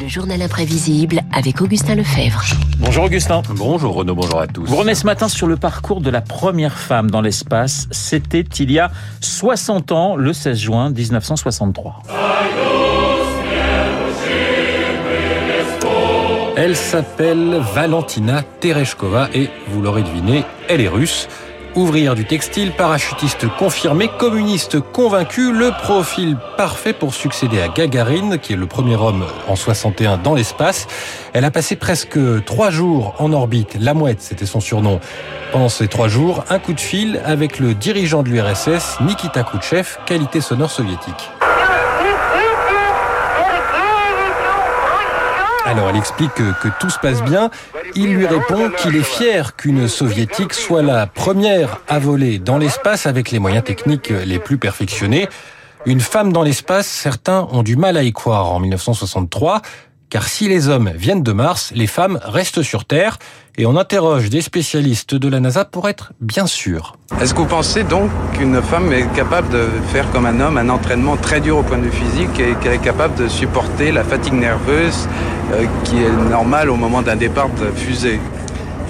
Le journal imprévisible avec Augustin Lefebvre. Bonjour Augustin. Bonjour Renaud, bonjour à tous. Vous revenez ce matin sur le parcours de la première femme dans l'espace. C'était il y a 60 ans, le 16 juin 1963. Elle s'appelle Valentina Tereshkova et, vous l'aurez deviné, elle est russe. Ouvrière du textile, parachutiste confirmée, communiste convaincue, le profil parfait pour succéder à Gagarine, qui est le premier homme en 61 dans l'espace. Elle a passé presque trois jours en orbite. La mouette, c'était son surnom. Pendant ces trois jours, un coup de fil avec le dirigeant de l'URSS, Nikita Khrouchtchev, qualité sonore soviétique. Elle explique que, tout se passe bien. Il lui répond qu'il est fier qu'une soviétique soit la première à voler dans l'espace avec les moyens techniques les plus perfectionnés. Une femme dans l'espace, certains ont du mal à y croire en 1963 car si les hommes viennent de Mars, les femmes restent sur Terre, et on interroge des spécialistes de la NASA pour être bien sûr. Est-ce que vous pensez donc qu'une femme est capable de faire comme un homme un entraînement très dur au point de vue physique et qu'elle est capable de supporter la fatigue nerveuse euh, qui est normale au moment d'un départ de fusée?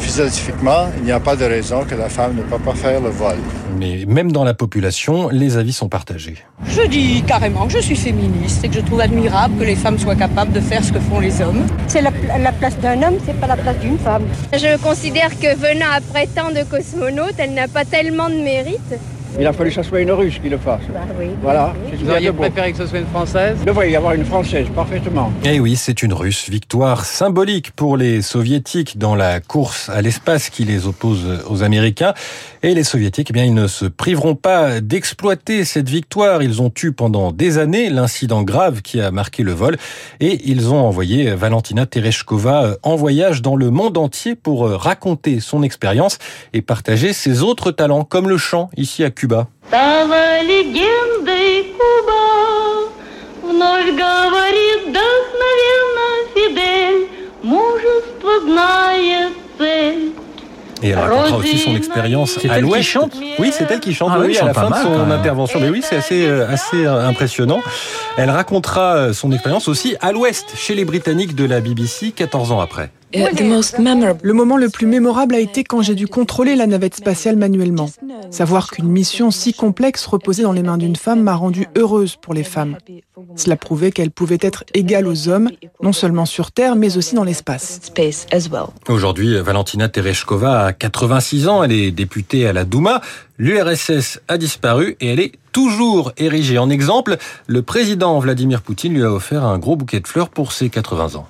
Physiquement, il n'y a pas de raison que la femme ne peut pas faire le vol. Mais même dans la population, les avis sont partagés. Je dis carrément que je suis féministe et que je trouve admirable que les femmes soient capables de faire ce que font les hommes. C'est la, la, place d'un homme, c'est pas la place d'une femme. Je considère que venant après tant de cosmonautes, elle n'a pas tellement de mérite. Il a fallu que ce soit une russe qui le fasse. Bah oui. Voilà. Vous auriez préféré que ce soit une française? Il devrait y avoir une française, parfaitement. Eh oui, c'est une russe. Victoire symbolique pour les soviétiques dans la course à l'espace qui les oppose aux Américains. Et les soviétiques, eh bien, ils ne se priveront pas d'exploiter cette victoire. Ils ont eu pendant des années l'incident grave qui a marqué le vol. Et ils ont envoyé Valentina Tereshkova en voyage dans le monde entier pour raconter son expérience et partager ses autres talents, comme le chant ici à Cuba. Et elle racontera aussi son expérience à l'ouest. qui chante Oui, c'est elle qui chante, Ah oui, oui, à la chante pas fin de mal, son quand même. intervention. Mais oui, c'est assez, euh, assez euh, impressionnant. Elle racontera son expérience aussi à l'ouest, chez les Britanniques de la BBC, 14 ans après. Le moment le plus mémorable a été quand j'ai dû contrôler la navette spatiale manuellement. Savoir qu'une mission si complexe reposait dans les mains d'une femme m'a rendue heureuse pour les femmes. Cela prouvait qu'elles pouvaient être égales aux hommes, non seulement sur Terre, mais aussi dans l'espace. Aujourd'hui, Valentina Tereshkova a 86 ans, elle est députée à la Douma. L'URSS a disparu et elle est toujours érigée en exemple. Le président Vladimir Poutine lui a offert un gros bouquet de fleurs pour ses 80 ans.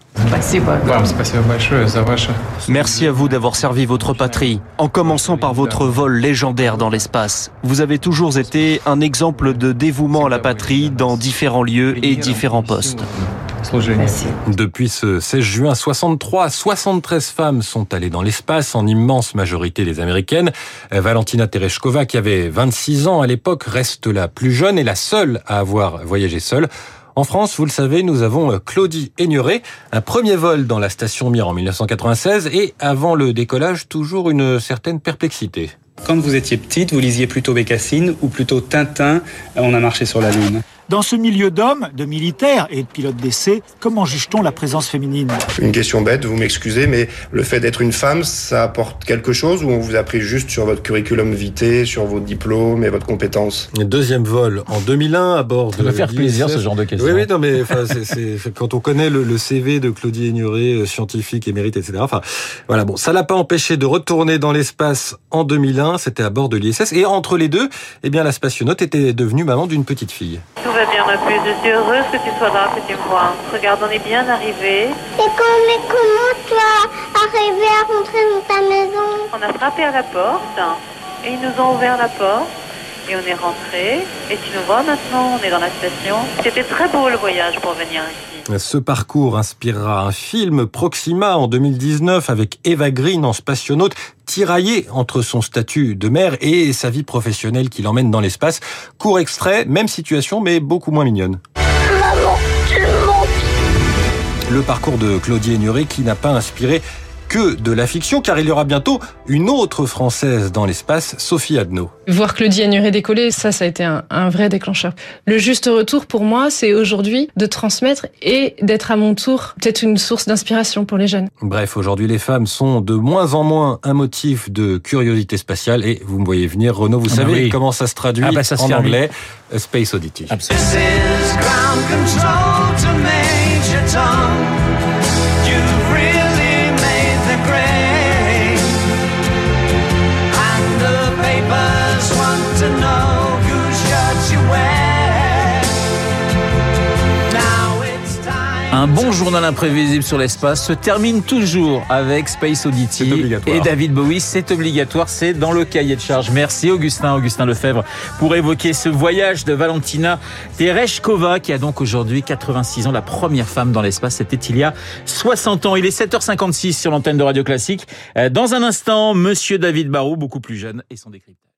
Merci à vous d'avoir servi votre patrie, en commençant par votre vol légendaire dans l'espace. Vous avez toujours été un exemple de dévouement à la patrie dans différents lieux et différents postes. Depuis ce 16 juin 63, 73 femmes sont allées dans l'espace, en immense majorité les américaines. Valentina Tereshkova, qui avait 26 ans à l'époque, reste la plus jeune et la seule à avoir voyagé seule. En France, vous le savez, nous avons Claudie Aigneret, un premier vol dans la station Mir en 1996 et avant le décollage, toujours une certaine perplexité. Quand vous étiez petite, vous lisiez plutôt Bécassine ou plutôt Tintin, On a marché sur la Lune Dans ce milieu d'hommes, de militaires et de pilotes d'essai, comment juge-t-on la présence féminine? Une question bête, vous m'excusez, mais le fait d'être une femme, ça apporte quelque chose ou on vous a pris juste sur votre curriculum vitae, sur vos diplômes et votre compétence? Deuxième vol en 2001 à bord de. Ça doit faire plaisir ce genre de questions. Oui, oui, non, mais enfin, quand on connaît le, le CV de Claudie Aigneret, scientifique, émérite, etc. Enfin, voilà, bon, ça l'a pas empêché de retourner dans l'espace en 2001. C'était à bord de l'ISS et entre les deux, eh bien, la spationaute était devenue maman d'une petite fille. Va bien, ma puce. Je suis heureuse que tu sois là, que tu me vois. Regarde, on est bien arrivé. Et comment, mais comment tu as arrivé à rentrer dans ta maison? On a frappé à la porte et ils nous ont ouvert la porte. Et on est rentré. Et tu nous vois maintenant, on est dans la station. C'était très beau le voyage pour venir ici. Ce parcours inspirera un film Proxima en 2019 avec Eva Green en spationaute tiraillée entre son statut de mère et sa vie professionnelle qui l'emmène dans l'espace. Court extrait, même situation mais beaucoup moins mignonne. Maman, tu montes Le parcours de Claudie Aigneret qui n'a pas inspiré que de la fiction, car il y aura bientôt une autre Française dans l'espace, Sophie Adno. Voir Claudie Agnuret décoller, ça, ça a été un, un vrai déclencheur. Le juste retour pour moi, c'est aujourd'hui de transmettre et d'être à mon tour peut-être une source d'inspiration pour les jeunes. Bref, aujourd'hui, les femmes sont de moins en moins un motif de curiosité spatiale. Et vous me voyez venir, Renaud, vous Ah bah savez oui. comment ça se traduit Ah bah ça se en anglais Space Oddity. Absolument. Journal imprévisible sur l'espace se termine toujours avec Space Oddity et David Bowie. C'est obligatoire, c'est dans le cahier de charge. Merci Augustin, Augustin Lefebvre, pour évoquer ce voyage de Valentina Tereshkova, qui a donc aujourd'hui 86 ans, la première femme dans l'espace. C'était il y a 60 ans. Il est 7h56 sur l'antenne de Radio Classique. Euh, Dans un instant, Monsieur David Barou, beaucoup plus jeune, et son décryptage.